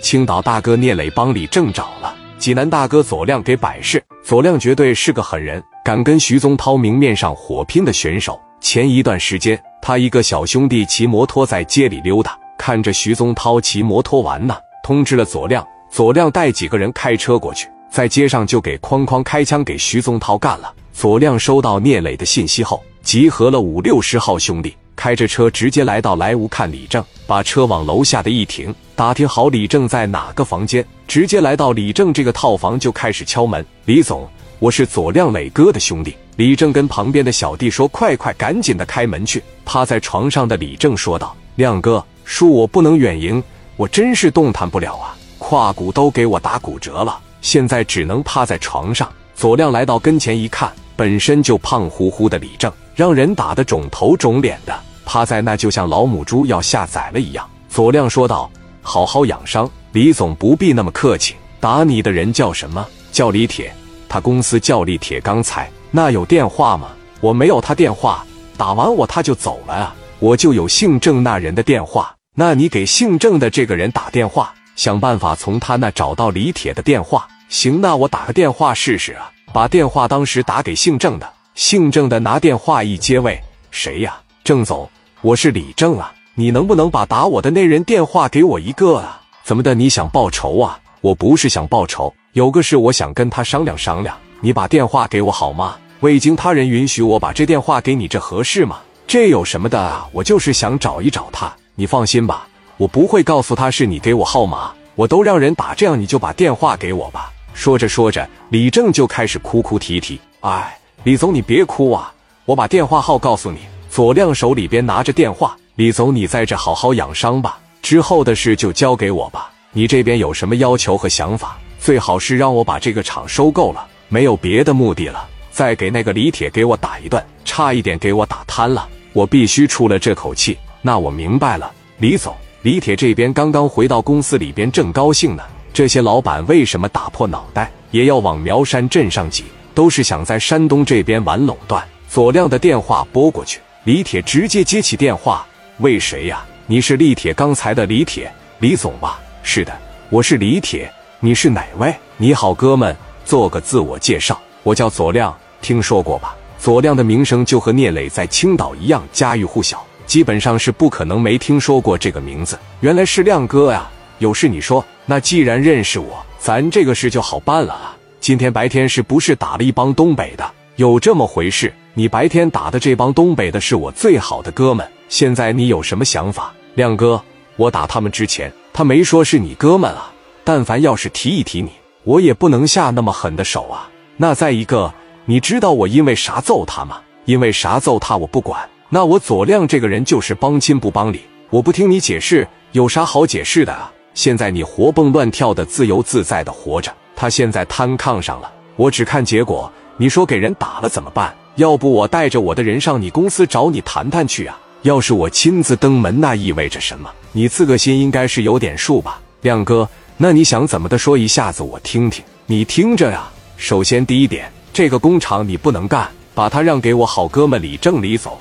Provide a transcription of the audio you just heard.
青岛大哥聂磊帮李正找了，济南大哥左亮给摆事。左亮绝对是个狠人，敢跟徐宗涛明面上火拼的选手。前一段时间，他一个小兄弟骑摩托在街里溜达，看着徐宗涛骑摩托玩呢，通知了左亮。左亮带几个人开车过去，在街上就给哐哐开枪，给徐宗涛干了。左亮收到聂磊的信息后，集合了五六十号兄弟，开着车直接来到莱芜看李正，把车往楼下的一停，打听好李正在哪个房间，直接来到李正这个套房就开始敲门。李总，我是左亮磊哥的兄弟。李正跟旁边的小弟说：“快快，赶紧的开门去。”趴在床上的李正说道：“亮哥，恕我不能远迎，我真是动弹不了啊。”胯骨都给我打骨折了，现在只能趴在床上。左亮来到跟前一看，本身就胖乎乎的李正，让人打得肿头肿脸的，趴在那就像老母猪要下崽了一样。左亮说道：“好好养伤，李总不必那么客气。打你的人叫什么？叫李铁，他公司叫李铁钢材。那有电话吗？我没有他电话，打完我他就走了啊。我就有姓郑那人的电话，那你给姓郑的这个人打电话。”想办法从他那找到李铁的电话。行，那我打个电话试试啊。把电话当时打给姓郑的，姓郑的拿电话一接，喂，谁呀？郑总，我是李正啊。你能不能把打我的那人电话给我一个啊？怎么的？你想报仇啊？我不是想报仇，有个事我想跟他商量商量。你把电话给我好吗？未经他人允许，我把这电话给你，这合适吗？这有什么的啊？我就是想找一找他。你放心吧。我不会告诉他是你给我号码，我都让人打，这样你就把电话给我吧。说着说着，李正就开始哭哭啼啼。哎，李总你别哭啊，我把电话号告诉你。左亮手里边拿着电话，李总你在这好好养伤吧，之后的事就交给我吧。你这边有什么要求和想法？最好是让我把这个厂收购了，没有别的目的了。再给那个李铁给我打一顿，差一点给我打瘫了，我必须出了这口气。那我明白了，李总。李铁这边刚刚回到公司里边，正高兴呢。这些老板为什么打破脑袋也要往苗山镇上挤？都是想在山东这边玩垄断。左亮的电话拨过去，李铁直接接起电话：“喂，谁呀？你是李铁刚才的李铁，李总吧？是的，我是李铁。你是哪位？你好，哥们，做个自我介绍，我叫左亮，听说过吧？左亮的名声就和聂磊在青岛一样，家喻户晓。”基本上是不可能没听说过这个名字，原来是亮哥呀！有事你说，那既然认识我，咱这个事就好办了啊！今天白天是不是打了一帮东北的？有这么回事？你白天打的这帮东北的是我最好的哥们，现在你有什么想法？亮哥，我打他们之前，他没说是你哥们啊！但凡要是提一提你，我也不能下那么狠的手啊！那再一个，你知道我因为啥揍他吗？因为啥揍他我不管。那我左亮这个人就是帮亲不帮理，我不听你解释，有啥好解释的啊？现在你活蹦乱跳的，自由自在的活着，他现在瘫炕上了，我只看结果。你说给人打了怎么办？要不我带着我的人上你公司找你谈谈去啊？要是我亲自登门，那意味着什么？你自个心应该是有点数吧，亮哥？那你想怎么的？说一下子我听听。你听着呀，首先第一点，这个工厂你不能干，把它让给我好哥们李正李总。